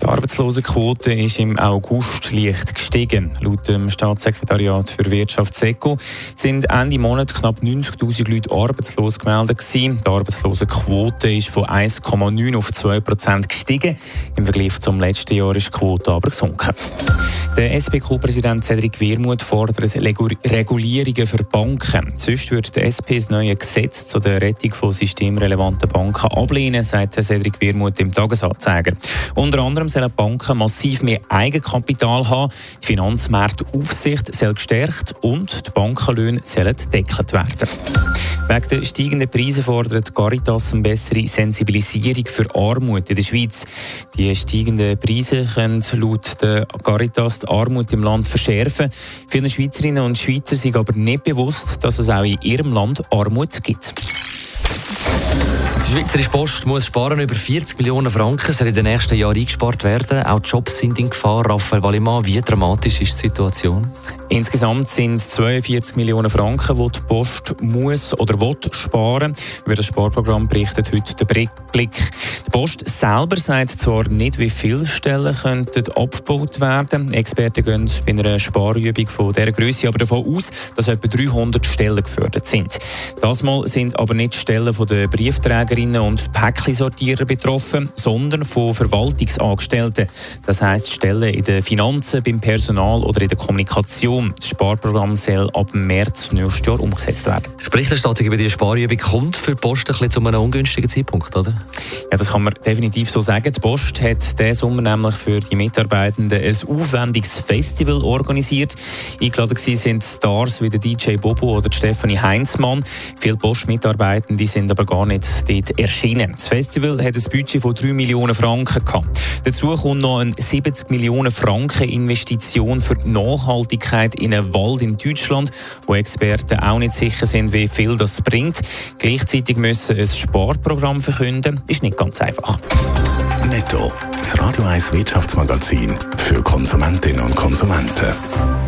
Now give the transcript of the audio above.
Die Arbeitslosenquote ist im August leicht gestiegen. Laut dem Staatssekretariat für Wirtschaft SECO sind Ende Monat knapp 90.000 Leute arbeitslos gemeldet gewesen. Die Arbeitslosenquote ist von 1,9 auf 2 Prozent gestiegen. Im Vergleich zum letzten Jahr ist die Quote aber gesunken. Der SPQ-Präsident Cedric Wermuth fordert Regulierungen für Banken. Sonst wird der SP das neue Gesetz zur Rettung von systemrelevanten Banken ablehnen, sagt Cedric Wermuth im Tagesanzeiger. Unter anderem sollen Banken massiv mehr Eigenkapital haben, die Finanzmarktaufsicht soll gestärkt und die Bankenlöhne sollen deckelt werden. Wegen der steigenden Preise fordert Caritas eine bessere Sensibilisierung für Armut in der Schweiz. Die steigenden Preise können laut der Caritas die Armut im Land verschärfen. Vielen Schweizerinnen und Schweizer sind aber nicht bewusst, dass es auch in ihrem Land Armut gibt. Die Schweizerische Post muss sparen. Über 40 Millionen Franken sollen in den nächsten Jahren eingespart werden. Auch Jobs sind in Gefahr. Raphael Wallimann, wie dramatisch ist die Situation? Insgesamt sind es 42 Millionen Franken, die die Post muss oder will sparen. Über das Sparprogramm berichtet heute der Blick. Die Post selber sagt zwar nicht, wie viele Stellen könnten abgebaut werden. Experten gehen bei einer Sparübung von dieser Größe aber davon aus, dass etwa 300 Stellen gefördert sind. Das Mal sind aber nicht Stellen der Briefträgerinnen und Päckchensortierer betroffen, sondern von Verwaltungsangestellten. Das heisst Stellen in den Finanzen, beim Personal oder in der Kommunikation. Das Sparprogramm soll ab März nächstes Jahr umgesetzt werden. Die Berichterstattung über die Sparübung kommt für die Post ein bisschen zu einem ungünstigen Zeitpunkt, oder? Ja, das kann man definitiv so sagen. Die Post hat diesen Sommer nämlich für die Mitarbeitenden ein aufwendiges Festival organisiert. Eingeladen sind Stars wie der DJ Bobo oder Stefanie Heinzmann. Viele Postmitarbeitende sind aber gar nicht dort erschienen. Das Festival hat ein Budget von 3 Millionen Franken gehabt. Dazu kommt noch eine 70 Millionen Franken Investition für die Nachhaltigkeit in einen Wald in Deutschland, wo Experten auch nicht sicher sind, wie viel das bringt. Gleichzeitig müssen ein Sparprogramm verkünden, ist nicht ganz einfach. Netto, das Radio 1 Wirtschaftsmagazin für Konsumentinnen und Konsumenten.